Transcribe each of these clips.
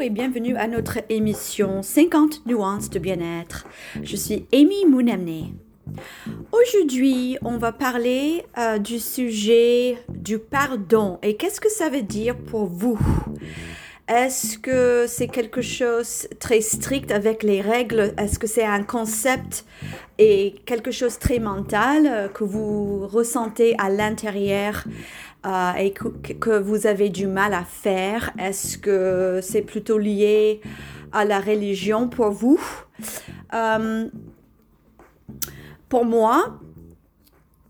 Et bienvenue à notre émission 50 nuances de bien-être. Je suis Amy Mounemne. Aujourd'hui, on va parler euh, du sujet du pardon et qu'est-ce que ça veut dire pour vous? Est-ce que c'est quelque chose très strict avec les règles? Est-ce que c'est un concept et quelque chose très mental euh, que vous ressentez à l'intérieur euh, et que, vous avez du mal à faire? Est-ce que c'est plutôt lié à la religion pour vous? Euh, Pour moi,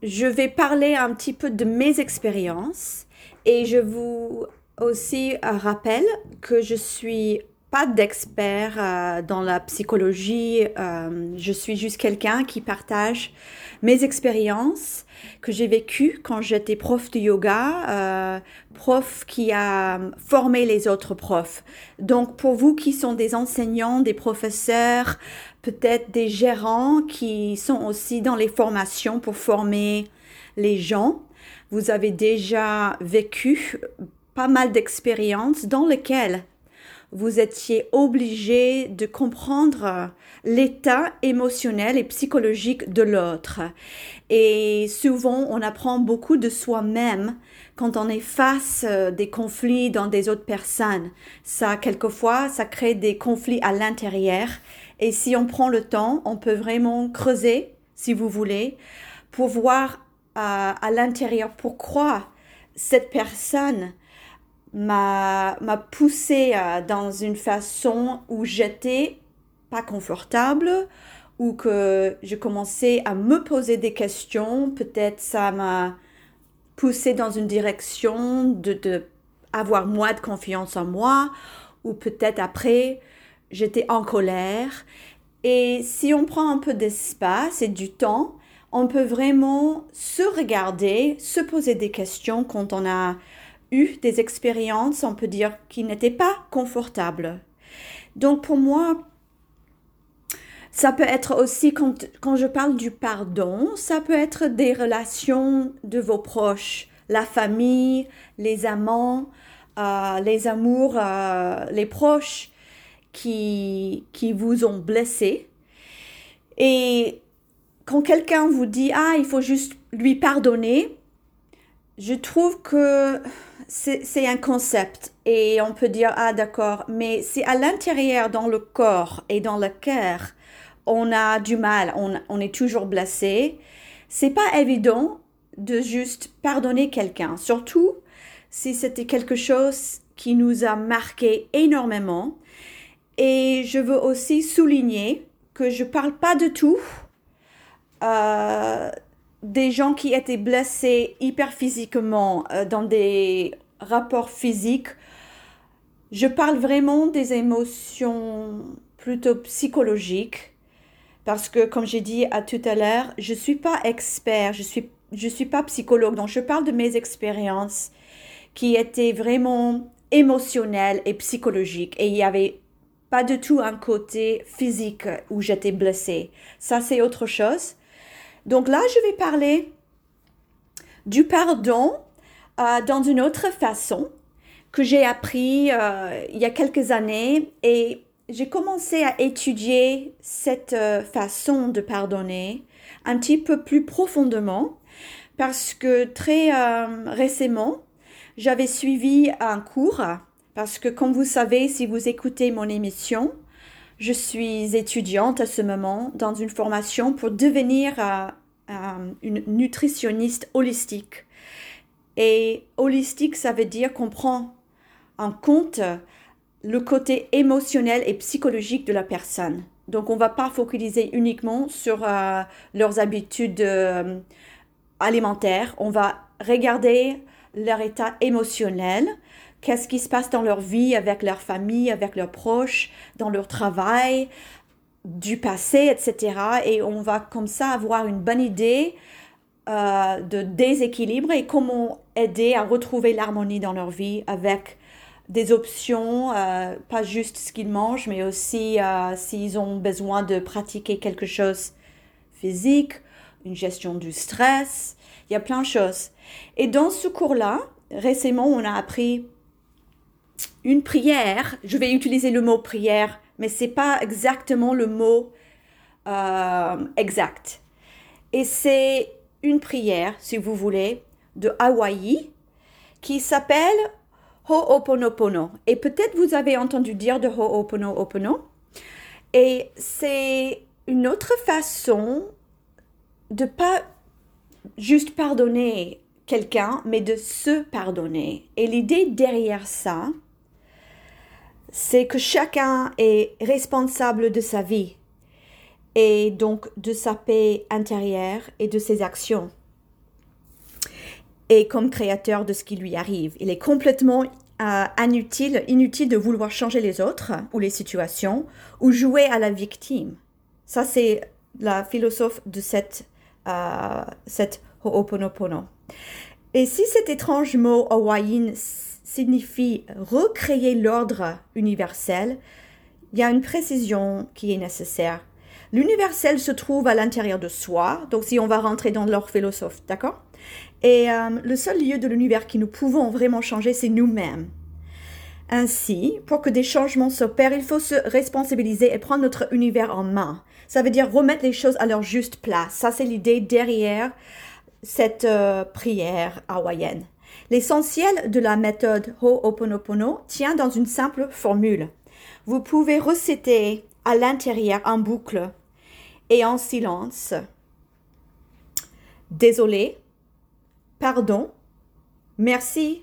je vais parler un petit peu de mes expériences et je vous aussi rappelle que je suis pas d'expert euh, dans la psychologie. Euh, je suis juste quelqu'un qui partage mes expériences que j'ai vécues quand j'étais prof de yoga, euh, prof qui a formé les autres profs. Donc pour vous qui sont des enseignants, des professeurs, peut-être des gérants qui sont aussi dans les formations pour former les gens, vous avez déjà vécu pas mal d'expériences dans lesquelles vous étiez obligé de comprendre l'état émotionnel et psychologique de l'autre. Et souvent, on apprend beaucoup de soi-même quand on est face euh, des conflits dans des autres personnes. Ça, quelquefois, ça crée des conflits à l'intérieur. Et si on prend le temps, on peut vraiment creuser, si vous voulez, pour voir euh, à l'intérieur pourquoi cette personne m'a poussé euh, dans une façon où j'étais pas confortable ou que je commençais à me poser des questions. Peut-être ça m'a poussé dans une direction de, de avoir moins de confiance en moi ou peut-être après j'étais en colère. Et si on prend un peu d'espace et du temps, on peut vraiment se regarder, se poser des questions quand on a eu des expériences, on peut dire, qui n'étaient pas confortables. Donc pour moi, ça peut être aussi, quand, quand, je parle du pardon, ça peut être des relations de vos proches, la famille, les amants, euh, les amours, euh, les proches qui, qui vous ont blessé. Et quand quelqu'un vous dit, ah, il faut juste lui pardonner, je trouve que c'est un concept et on peut dire, ah d'accord, mais c'est à l'intérieur, dans le corps et dans le cœur, on a du mal, on, est toujours blessé. C'est pas évident de juste pardonner quelqu'un, surtout si c'était quelque chose qui nous a marqué énormément. Et je veux aussi souligner que je parle pas de tout. Euh, des gens qui étaient blessés hyper physiquement euh, dans des rapports physiques. Je parle vraiment des émotions plutôt psychologiques parce que comme j'ai dit à tout à l'heure, je suis pas expert, je suis je suis pas psychologue donc je parle de mes expériences qui étaient vraiment émotionnelles et psychologiques et il y avait pas du tout un côté physique où j'étais blessée. Ça c'est autre chose. Donc là, je vais parler du pardon euh, dans une autre façon que j'ai appris euh, il y a quelques années. Et j'ai commencé à étudier cette euh, façon de pardonner un petit peu plus profondément parce que très récemment, j'avais suivi un cours parce que comme vous savez, si vous écoutez mon émission, je suis étudiante à ce moment dans une formation pour devenir euh, euh, une nutritionniste holistique. Et holistique, ça veut dire qu'on prend en compte le côté émotionnel et psychologique de la personne. Donc, on ne va pas focaliser uniquement sur euh, leurs habitudes alimentaires. On va regarder leur état émotionnel, qu'est-ce qui se passe dans leur vie avec leur famille, avec leurs proches, dans leur travail, du passé, etc. Et on va comme ça avoir une bonne idée euh, de déséquilibre et comment aider à retrouver l'harmonie dans leur vie avec des options, euh, pas juste ce qu'ils mangent, mais aussi euh, s'ils ont besoin de pratiquer quelque chose physique, une gestion du stress. Il y a plein de choses. Et dans ce cours-là, récemment, on a appris une prière. Je vais utiliser le mot prière, mais c'est pas exactement le mot euh, exact. Et c'est une prière, si vous voulez, de Hawaï qui s'appelle Ho'oponopono. Et peut-être vous avez entendu dire de Ho'oponopono. Et c'est une autre façon de pas juste pardonner quelqu'un, mais de se pardonner. Et l'idée derrière ça, c'est que chacun est responsable de sa vie et donc de sa paix intérieure et de ses actions. Et comme créateur de ce qui lui arrive, il est complètement euh, inutile, inutile de vouloir changer les autres ou les situations ou jouer à la victime. Ça, c'est la philosophe de cette, euh, cette Ho'oponopono. Et si cet étrange mot hawaïen signifie recréer l'ordre universel, il y a une précision qui est nécessaire. L'universel se trouve à l'intérieur de soi, donc si on va rentrer dans leur philosophe, d'accord? Et euh, le seul lieu de l'univers qui nous pouvons vraiment changer, c'est nous-mêmes. Ainsi, pour que des changements s'opèrent, il faut se responsabiliser et prendre notre univers en main. Ça veut dire remettre les choses à leur juste place. Ça, c'est l'idée derrière cette euh, prière hawaïenne. L'essentiel de la méthode Ho'oponopono tient dans une simple formule. Vous pouvez reciter à l'intérieur en boucle et en silence. Désolé, pardon, merci,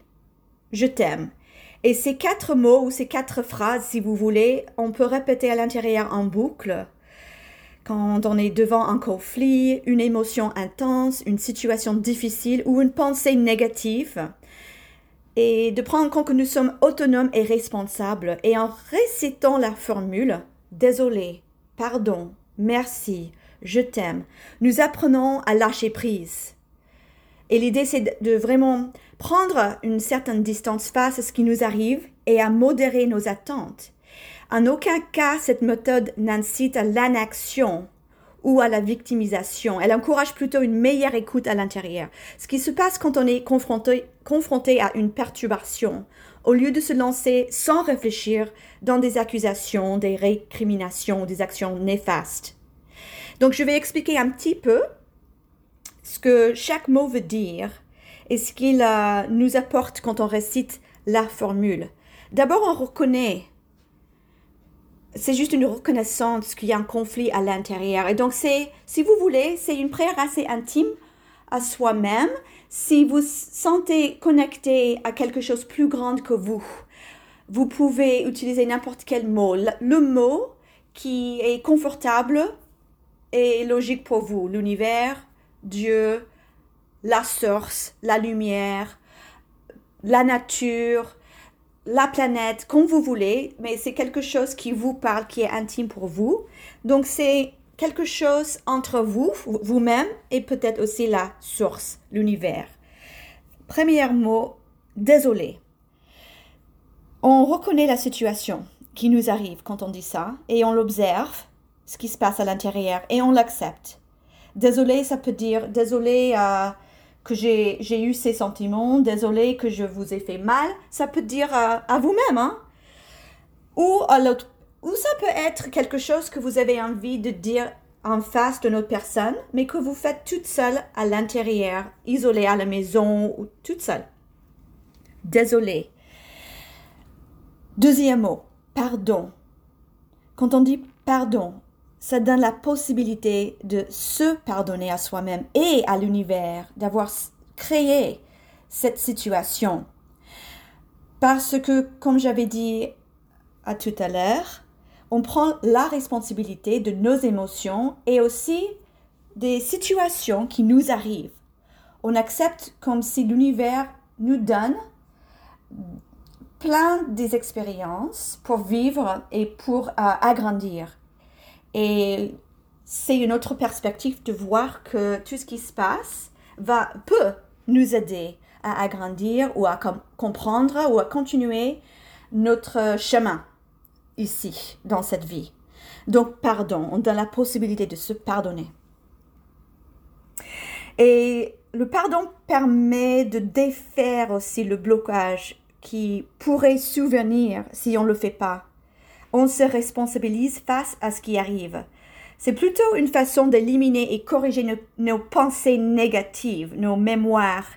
je t'aime. Et ces quatre mots ou ces quatre phrases, si vous voulez, on peut répéter à l'intérieur en boucle quand on est devant un conflit, une émotion intense, une situation difficile ou une pensée négative, et de prendre en compte que nous sommes autonomes et responsables, et en récitant la formule Désolé, pardon, merci, je t'aime, nous apprenons à lâcher prise. Et l'idée, c'est de vraiment prendre une certaine distance face à ce qui nous arrive et à modérer nos attentes en aucun cas, cette méthode n'incite à l'anaction ou à la victimisation. Elle encourage plutôt une meilleure écoute à l'intérieur. Ce qui se passe quand on est confronté, confronté à une perturbation, au lieu de se lancer sans réfléchir dans des accusations, des récriminations, des actions néfastes. Donc je vais expliquer un petit peu ce que chaque mot veut dire et ce qu'il euh, nous apporte quand on récite la formule. D'abord, on reconnaît c'est juste une reconnaissance qu'il y a un conflit à l'intérieur. Et donc, c'est, si vous voulez, c'est une prière assez intime à soi-même. Si vous sentez connecté à quelque chose plus grand que vous, vous pouvez utiliser n'importe quel mot. Le mot qui est confortable et logique pour vous. L'univers, Dieu, la source, la lumière, la nature, la planète, comme vous voulez, mais c'est quelque chose qui vous parle, qui est intime pour vous. Donc c'est quelque chose entre vous, vous-même, et peut-être aussi la source, l'univers. Premier mot, désolé. On reconnaît la situation qui nous arrive quand on dit ça, et on l'observe, ce qui se passe à l'intérieur, et on l'accepte. Désolé, ça peut dire désolé à... que j'ai eu ces sentiments, désolé que je vous ai fait mal, ça peut dire à, vous-même, hein? Ou à ou ça peut être quelque chose que vous avez envie de dire en face de notre personne, mais que vous faites toute seule à l'intérieur, isolée à la maison ou toute seule. Désolé. Deuxième mot, pardon. Quand on dit pardon, ça donne la possibilité de se pardonner à soi-même et à l'univers d'avoir créé cette situation. Parce que, comme j'avais dit à tout à l'heure, on prend la responsabilité de nos émotions et aussi des situations qui nous arrivent. On accepte comme si l'univers nous donne plein des expériences pour vivre et pour euh, agrandir. Et c'est une autre perspective de voir que tout ce qui se passe va, peut nous aider à agrandir ou à comprendre ou à continuer notre chemin ici, dans cette vie. Donc, pardon, on donne la possibilité de se pardonner. Et le pardon permet de défaire aussi le blocage qui pourrait souvenir si on ne le fait pas. On se responsabilise face à ce qui arrive. C'est plutôt une façon d'éliminer et corriger nos, pensées négatives, nos mémoires,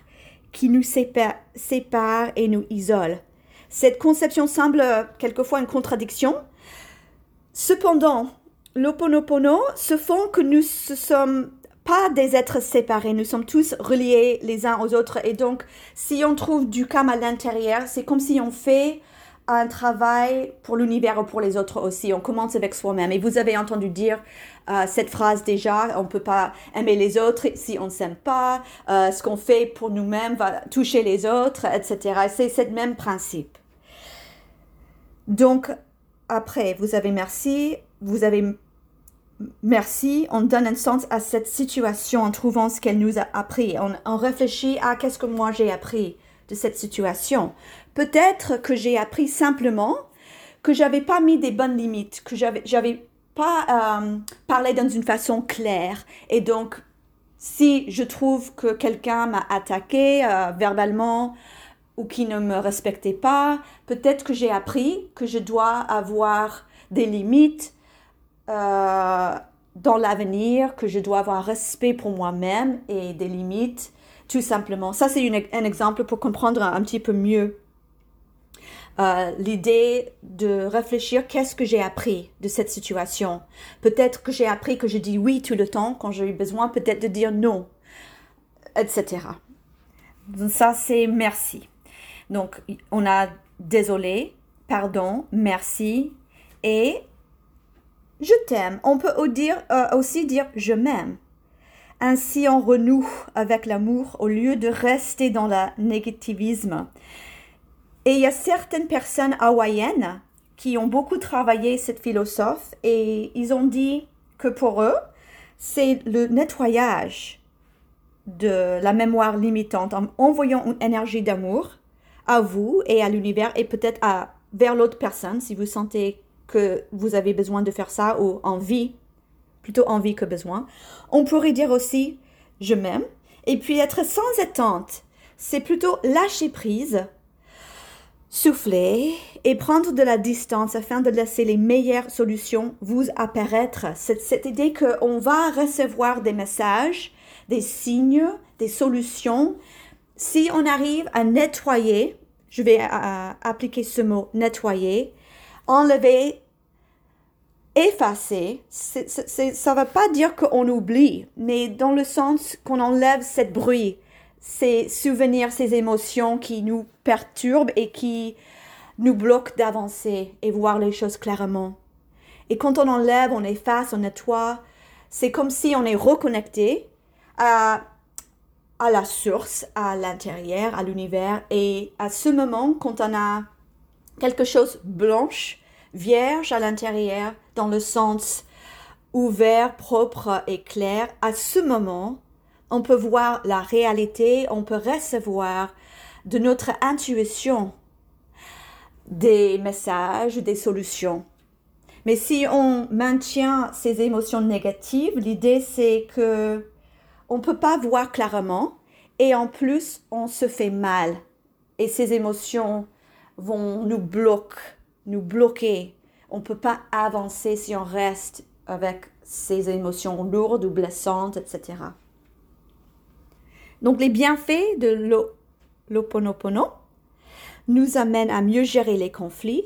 qui nous séparent et nous isolent. Cette conception semble quelquefois une contradiction. Cependant, l'Oponopono se font que nous ne sommes pas des êtres séparés, nous sommes tous reliés les uns aux autres. Et donc, si on trouve du calme à l'intérieur, c'est comme si on fait un travail pour l'univers ou pour les autres aussi. On commence avec soi-même. Et vous avez entendu dire euh, cette phrase déjà, on ne peut pas aimer les autres si on ne s'aime pas. Euh, ce qu'on fait pour nous-mêmes va toucher les autres, etc. C'est ce même principe. Donc, après, vous avez merci, vous avez merci, on donne un sens à cette situation en trouvant ce qu'elle nous a appris. On, on réfléchit à qu'est-ce que moi j'ai appris de cette situation. Peut-être que j'ai appris simplement que j'avais pas mis des bonnes limites, que j'avais, j'avais pas euh, parlé dans une façon claire. Et donc, si je trouve que quelqu'un m'a attaqué euh, verbalement ou qui ne me respectait pas, peut-être que j'ai appris que je dois avoir des limites euh, dans l'avenir, que je dois avoir respect pour moi-même et des limites, tout simplement. Ça, c'est un exemple pour comprendre un petit peu mieux euh, l'idée de réfléchir qu'est-ce que j'ai appris de cette situation? Peut-être que j'ai appris que je dis oui tout le temps quand j'ai eu besoin, peut-être de dire non, etc. Donc ça, c'est merci. Donc, on a désolé, pardon, merci et je t'aime. On peut euh, aussi dire je m'aime. Ainsi, on renoue avec l'amour au lieu de rester dans le négativisme. Et il y a certaines personnes hawaïennes qui ont beaucoup travaillé cette philosophe et ils ont dit que pour eux, c'est le nettoyage de la mémoire limitante en envoyant une énergie d'amour à vous et à l'univers et peut-être à vers l'autre personne si vous sentez que vous avez besoin de faire ça ou envie, plutôt envie que besoin. On pourrait dire aussi je m'aime et puis être sans attente. C'est plutôt lâcher prise souffler et prendre de la distance afin de laisser les meilleures solutions vous apparaître. Cette, idée qu'on va recevoir des messages, des signes, des solutions. Si on arrive à nettoyer, je vais appliquer ce mot nettoyer, enlever, effacer, ça ne veut pas dire qu'on oublie, mais dans le sens qu'on enlève cette bruit, ces souvenirs, ces émotions qui nous perturbent et qui nous bloquent d'avancer et voir les choses clairement. Et quand on enlève, on efface, on nettoie, c'est comme si on est reconnecté à, à la source, à l'intérieur, à l'univers. Et à ce moment, quand on a quelque chose blanche, vierge à l'intérieur, dans le sens ouvert, propre et clair, à ce moment, on peut voir la réalité, on peut recevoir de notre intuition des messages, des solutions. Mais si on maintient ces émotions négatives, l'idée c'est que on peut pas voir clairement et en plus on se fait mal. Et ces émotions vont nous bloquer, nous bloquer. On peut pas avancer si on reste avec ces émotions lourdes ou blessantes, etc. Donc les bienfaits de l'Oponopono nous amènent à mieux gérer les conflits,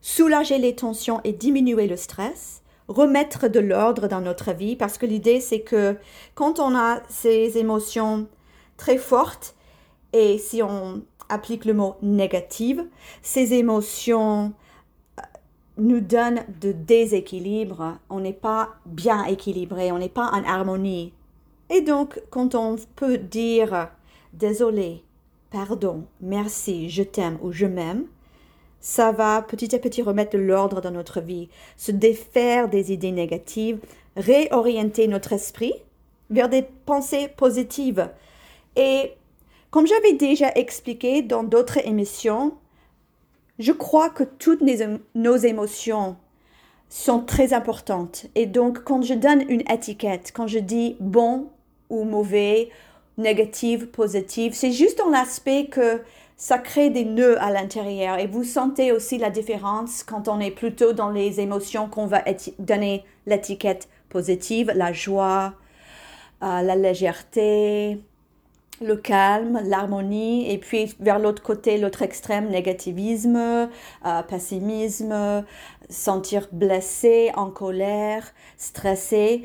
soulager les tensions et diminuer le stress, remettre de l'ordre dans notre vie parce que l'idée c'est que quand on a ces émotions très fortes et si on applique le mot négative, ces émotions nous donnent de déséquilibre, on n'est pas bien équilibré, on n'est pas en harmonie et donc, quand on peut dire désolé, pardon, merci, je t'aime ou je m'aime, ça va petit à petit remettre l'ordre dans notre vie, se défaire des idées négatives, réorienter notre esprit vers des pensées positives. Et comme j'avais déjà expliqué dans d'autres émissions, je crois que toutes nos émotions sont très importantes. Et donc, quand je donne une étiquette, quand je dis bon ou mauvais, négatif, positif. C'est juste dans l'aspect que ça crée des nœuds à l'intérieur et vous sentez aussi la différence quand on est plutôt dans les émotions qu'on va donner l'étiquette positive, la joie, euh, la légèreté, le calme, l'harmonie, et puis vers l'autre côté, l'autre extrême, négativisme, euh, pessimisme, sentir blessé, en colère, stressé.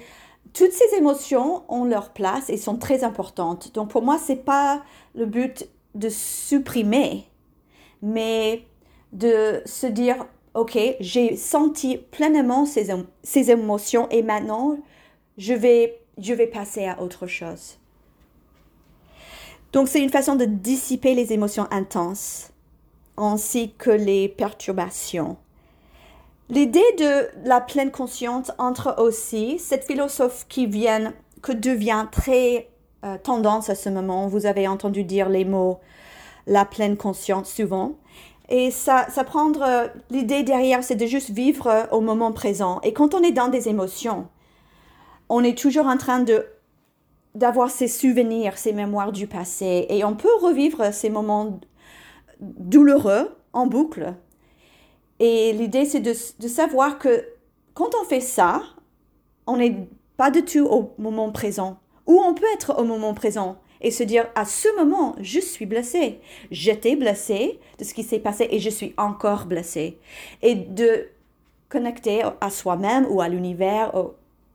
Toutes ces émotions ont leur place et sont très importantes. Donc pour moi, c'est pas le but de supprimer, mais de se dire, OK, j'ai senti pleinement ces, ces, émotions et maintenant, je vais, je vais passer à autre chose. Donc, c'est une façon de dissiper les émotions intenses ainsi que les perturbations. L'idée de la pleine conscience entre aussi cette philosophe qui vient, que devient très euh, tendance à ce moment. Vous avez entendu dire les mots la pleine conscience souvent. Et ça, ça prendre euh, l'idée derrière, c'est de juste vivre euh, au moment présent. Et quand on est dans des émotions, on est toujours en train de d'avoir ces souvenirs, ces mémoires du passé. Et on peut revivre ces moments douloureux en boucle. Et l'idée, c'est de, de savoir que quand on fait ça, on n'est pas du tout au moment présent. Ou on peut être au moment présent et se dire à ce moment, je suis blessé. J'étais blessé de ce qui s'est passé et je suis encore blessé. Et de connecter à soi-même ou à l'univers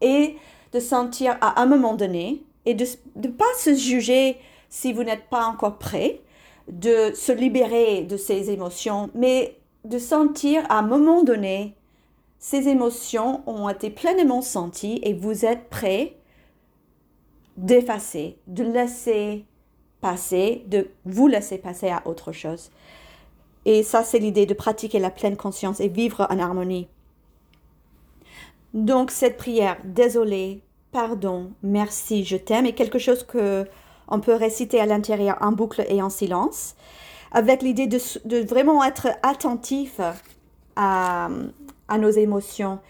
et de sentir à un moment donné et de ne pas se juger si vous n'êtes pas encore prêt, de se libérer de ces émotions, mais de sentir à un moment donné ces émotions ont été pleinement senties et vous êtes prêt d'effacer, de laisser passer, de vous laisser passer à autre chose. Et ça, c'est l'idée de pratiquer la pleine conscience et vivre en harmonie. Donc, cette prière, désolé, pardon, merci, je t'aime, est quelque chose que on peut réciter à l'intérieur en boucle et en silence, avec l'idée de, vraiment être attentif à, nos émotions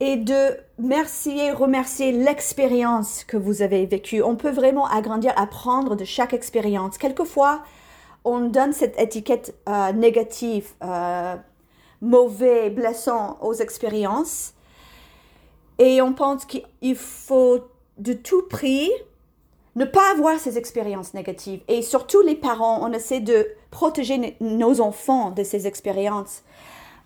et de remercier, remercier l'expérience que vous avez vécue. On peut vraiment agrandir, apprendre de chaque expérience. Quelquefois, on donne cette étiquette euh, négative, euh, mauvais, blessant aux expériences. Et on pense qu'il faut de tout prix ne pas avoir ces expériences négatives. Et surtout les parents, on essaie de protéger nos enfants de ces expériences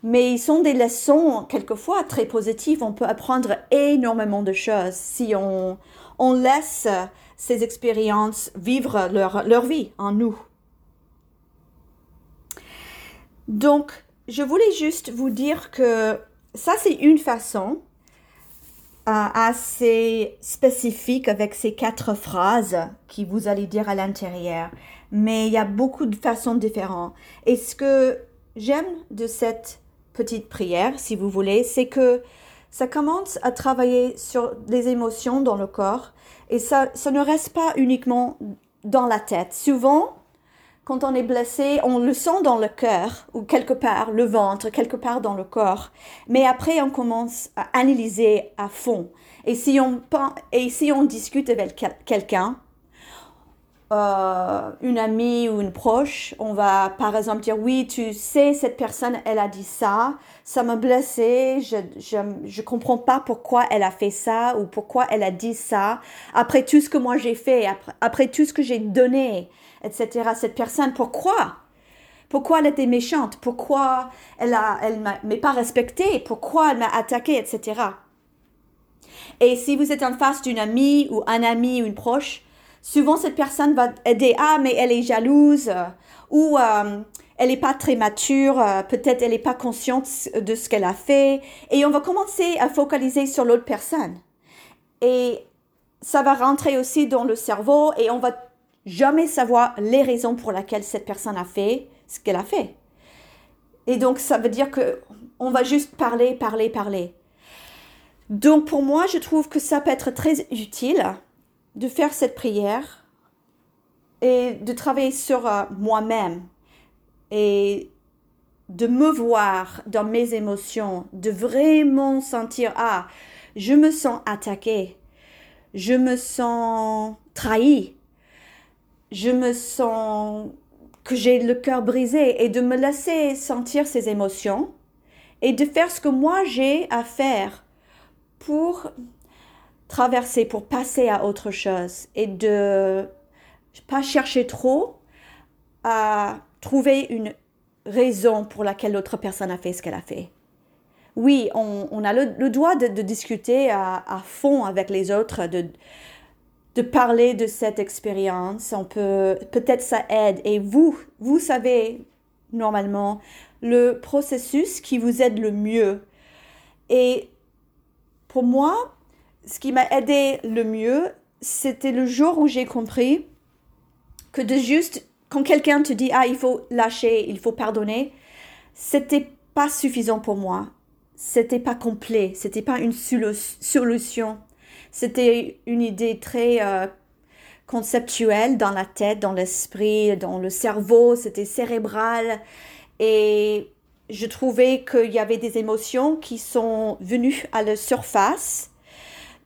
mais ils sont des leçons quelquefois très positives. On peut apprendre énormément de choses si on, on laisse ces expériences vivre leur, leur vie en nous. Donc, je voulais juste vous dire que ça, c'est une façon assez spécifique avec ces quatre phrases qui vous allez dire à l'intérieur. Mais il y a beaucoup de façons différentes. Et ce que j'aime de cette petite prière, si vous voulez, c'est que ça commence à travailler sur les émotions dans le corps et ça, ça ne reste pas uniquement dans la tête. Souvent, quand on est blessé, on le sent dans le cœur ou quelque part, le ventre, quelque part dans le corps. Mais après, on commence à analyser à fond. Et si on, et si on discute avec quelqu'un, euh, une amie ou une proche, on va par exemple dire oui, tu sais, cette personne, elle a dit ça, ça m'a blessé, je, je, je comprends pas pourquoi elle a fait ça ou pourquoi elle a dit ça, après tout ce que moi j'ai fait, après, après tout ce que j'ai donné, etc. Cette personne, pourquoi? Pourquoi elle était méchante, pourquoi elle a, elle pas respecté, pourquoi elle m'a attaqué, etc. Et si vous êtes en face d'une amie ou un ami ou une proche, souvent cette personne va aider, ah, mais elle est jalouse, euh, ou euh, elle n'est pas très mature, euh, peut-être elle n'est pas consciente de ce qu'elle a fait, et on va commencer à focaliser sur l'autre personne. Et ça va rentrer aussi dans le cerveau, et on va jamais savoir les raisons pour lesquelles cette personne a fait ce qu'elle a fait. Et donc, ça veut dire que on va juste parler, parler, parler. Donc, pour moi, je trouve que ça peut être très utile de faire cette prière et de travailler sur euh, moi-même et de me voir dans mes émotions, de vraiment sentir, ah, je me sens attaqué, je me sens trahi, je me sens que j'ai le cœur brisé et de me laisser sentir ces émotions et de faire ce que moi j'ai à faire pour traverser, pour passer à autre chose et de pas chercher trop à trouver une raison pour laquelle l'autre personne a fait ce qu'elle a fait. Oui, on, a le, droit de, discuter à, fond avec les autres, de, de parler de cette expérience. On peut, peut-être ça aide. Et vous, vous savez normalement le processus qui vous aide le mieux. Et pour moi, ce qui m'a aidé le mieux, c'était le jour où j'ai compris que de juste, quand quelqu'un te dit, ah, il faut lâcher, il faut pardonner, c'était pas suffisant pour moi. C'était pas complet. C'était pas une solution. C'était une idée très euh, conceptuelle dans la tête, dans l'esprit, dans le cerveau. C'était cérébral. Et je trouvais qu'il y avait des émotions qui sont venues à la surface,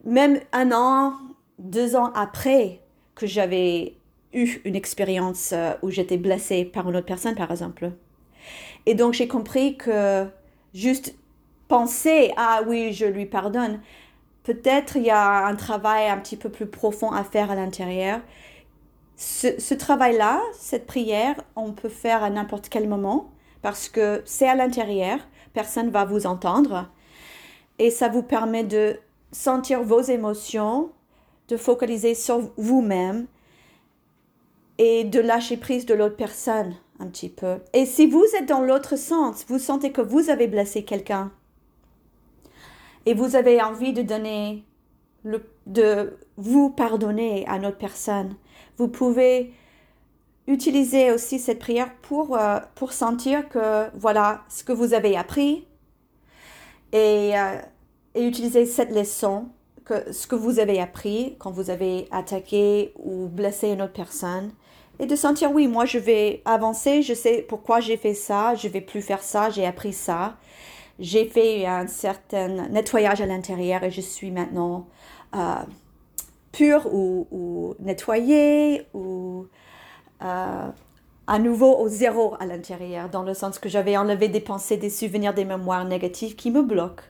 même un an, deux ans après que j'avais eu une expérience euh, où j'étais blessée par une autre personne, par exemple. Et donc j'ai compris que juste penser, ah oui, je lui pardonne, peut-être il y a un travail un petit peu plus profond à faire à l'intérieur. Ce, travail-là, cette prière, on peut faire à n'importe quel moment parce que c'est à l'intérieur, personne ne va vous entendre et ça vous permet de sentir vos émotions, de focaliser sur vous-même et de lâcher prise de l'autre personne un petit peu. Et si vous êtes dans l'autre sens, vous sentez que vous avez blessé quelqu'un et vous avez envie de donner de vous pardonner à notre personne, vous pouvez utilisez aussi cette prière pour, euh, pour sentir que voilà ce que vous avez appris et, euh, et utiliser cette leçon, que ce que vous avez appris quand vous avez attaqué ou blessé une autre personne et de sentir oui, moi je vais avancer, je sais pourquoi j'ai fait ça, je vais plus faire ça, j'ai appris ça. J'ai fait un certain nettoyage à l'intérieur et je suis maintenant euh, pure ou, nettoyée ou euh, à nouveau au zéro à l'intérieur, dans le sens que j'avais enlevé des pensées, des souvenirs, des mémoires négatives qui me bloquent.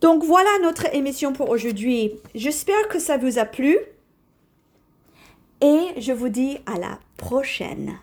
Donc voilà notre émission pour aujourd'hui. J'espère que ça vous a plu et je vous dis à la prochaine.